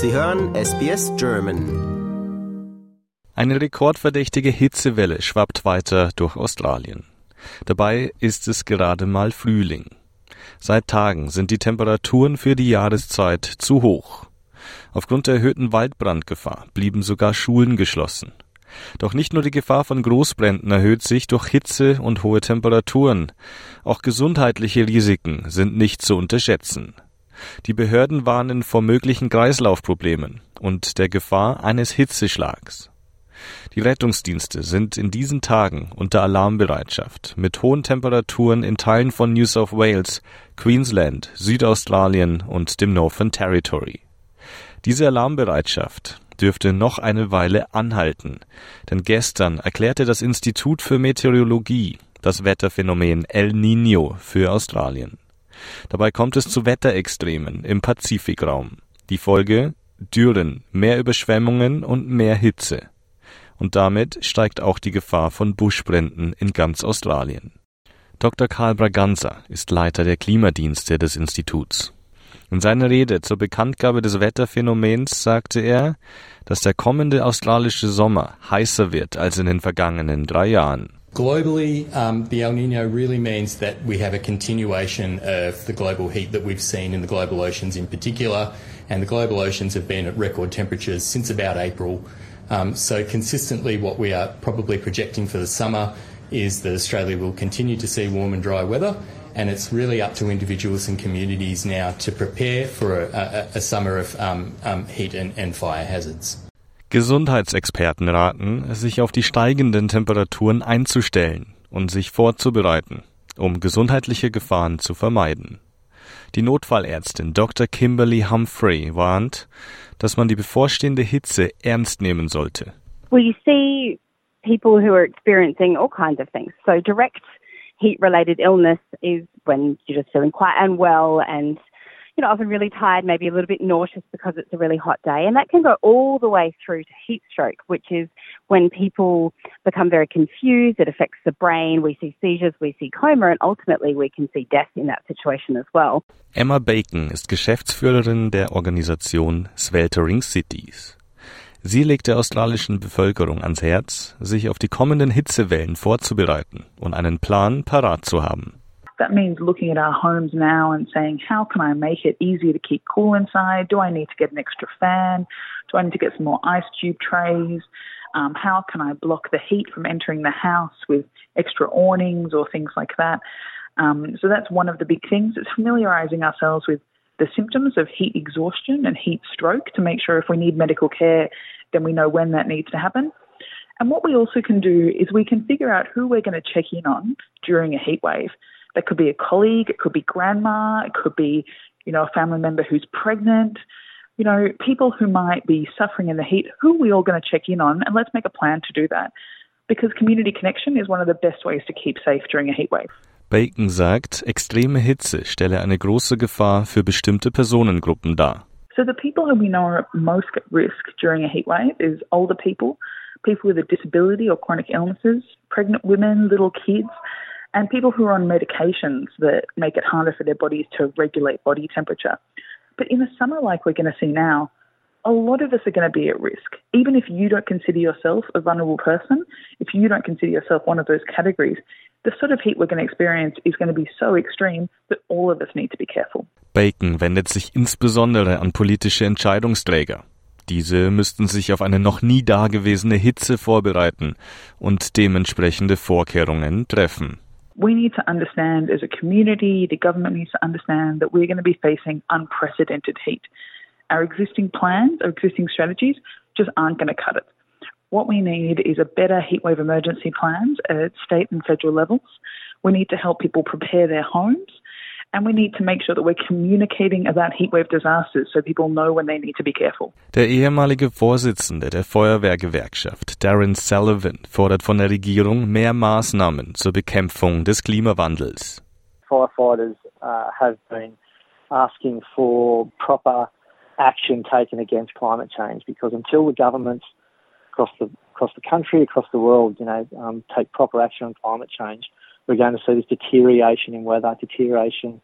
Sie hören SBS German. Eine rekordverdächtige Hitzewelle schwappt weiter durch Australien. Dabei ist es gerade mal Frühling. Seit Tagen sind die Temperaturen für die Jahreszeit zu hoch. Aufgrund der erhöhten Waldbrandgefahr blieben sogar Schulen geschlossen. Doch nicht nur die Gefahr von Großbränden erhöht sich durch Hitze und hohe Temperaturen. Auch gesundheitliche Risiken sind nicht zu unterschätzen. Die Behörden warnen vor möglichen Kreislaufproblemen und der Gefahr eines Hitzeschlags. Die Rettungsdienste sind in diesen Tagen unter Alarmbereitschaft mit hohen Temperaturen in Teilen von New South Wales, Queensland, Südaustralien und dem Northern Territory. Diese Alarmbereitschaft dürfte noch eine Weile anhalten, denn gestern erklärte das Institut für Meteorologie das Wetterphänomen El Niño für Australien. Dabei kommt es zu Wetterextremen im Pazifikraum. Die Folge Dürren, mehr Überschwemmungen und mehr Hitze. Und damit steigt auch die Gefahr von Buschbränden in ganz Australien. Dr. Karl Braganza ist Leiter der Klimadienste des Instituts. In seiner Rede zur Bekanntgabe des Wetterphänomens sagte er, dass der kommende australische Sommer heißer wird als in den vergangenen drei Jahren. Globally, um, the El Nino really means that we have a continuation of the global heat that we've seen in the global oceans in particular, and the global oceans have been at record temperatures since about April. Um, so consistently what we are probably projecting for the summer is that Australia will continue to see warm and dry weather, and it's really up to individuals and communities now to prepare for a, a, a summer of um, heat and, and fire hazards. Gesundheitsexperten raten, sich auf die steigenden Temperaturen einzustellen und sich vorzubereiten, um gesundheitliche Gefahren zu vermeiden. Die Notfallärztin Dr. Kimberly Humphrey warnt, dass man die bevorstehende Hitze ernst nehmen sollte. You see people who are experiencing all kinds of things. So direct heat related illness is when you're just feeling quite unwell and you know, often really tired, maybe a little bit nauseous because it's a really hot day. And that can go all the way through to heat stroke, which is when people become very confused. It affects the brain. We see seizures, we see coma, and ultimately we can see death in that situation as well. Emma Bacon ist Geschäftsführerin der Organisation Sweltering Cities. Sie legt der australischen Bevölkerung ans Herz, sich auf die kommenden Hitzewellen vorzubereiten und einen Plan parat zu haben. That means looking at our homes now and saying, how can I make it easier to keep cool inside? Do I need to get an extra fan? Do I need to get some more ice cube trays? Um, how can I block the heat from entering the house with extra awnings or things like that? Um, so that's one of the big things. It's familiarizing ourselves with the symptoms of heat exhaustion and heat stroke to make sure if we need medical care, then we know when that needs to happen. And what we also can do is we can figure out who we're going to check in on during a heat wave. That could be a colleague, it could be grandma, it could be, you know, a family member who's pregnant, you know, people who might be suffering in the heat, who are we all going to check in on? And let's make a plan to do that. Because community connection is one of the best ways to keep safe during a heat wave. Bacon sagt, extreme Hitze stelle eine große Gefahr für bestimmte Personengruppen dar. So the people who we know are most at risk during a heat wave is older people, people with a disability or chronic illnesses, pregnant women, little kids, and people who are on medications that make it harder for their bodies to regulate body temperature. But in a summer like we're going to see now, a lot of us are going to be at risk. Even if you don't consider yourself a vulnerable person, if you don't consider yourself one of those categories, the sort of heat we're going to experience is going to be so extreme that all of us need to be careful. Bacon wendet sich insbesondere an politische Entscheidungsträger. Diese müssten sich auf eine noch nie dagewesene Hitze vorbereiten und dementsprechende Vorkehrungen treffen. We need to understand as a community, the government needs to understand that we're going to be facing unprecedented heat. Our existing plans, our existing strategies just aren't going to cut it. What we need is a better heatwave emergency plans at state and federal levels. We need to help people prepare their homes and we need to make sure that we're communicating about heatwave disasters so people know when they need to be careful. Der ehemalige Vorsitzende der Feuerwehrgewerkschaft, Darren Sullivan, fordert von der Regierung mehr Maßnahmen zur Bekämpfung des Klimawandels. Firefighters uh, have been asking for proper action taken against climate change because until the governments across the across the country, across the world, you know, um, take proper action on climate change, we're going to see this deterioration in weather, deterioration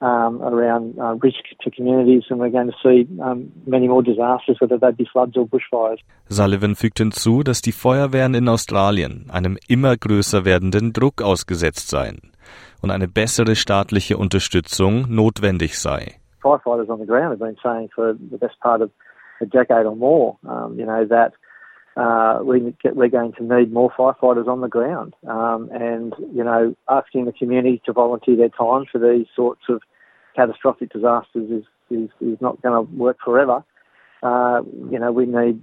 um, around uh, risk to communities, and we're going to see um, many more disasters, whether they be floods or bushfires. Sullivan fügt hinzu, dass die Feuerwehren in Australien einem immer größer werdenden Druck ausgesetzt seien und eine bessere staatliche Unterstützung notwendig sei. Firefighters on the ground have been saying for the best part of a decade or more, um, you know, that uh, we get, we're going to need more firefighters on the ground. Um, and, you know, asking the community to volunteer their time for these sorts of catastrophic disasters is, is, is not going to work forever. Uh, you know, we need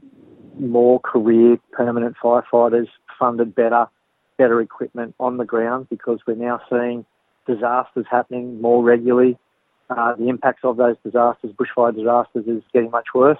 more career permanent firefighters funded better, better equipment on the ground because we're now seeing disasters happening more regularly. Uh, the impacts of those disasters, bushfire disasters, is getting much worse.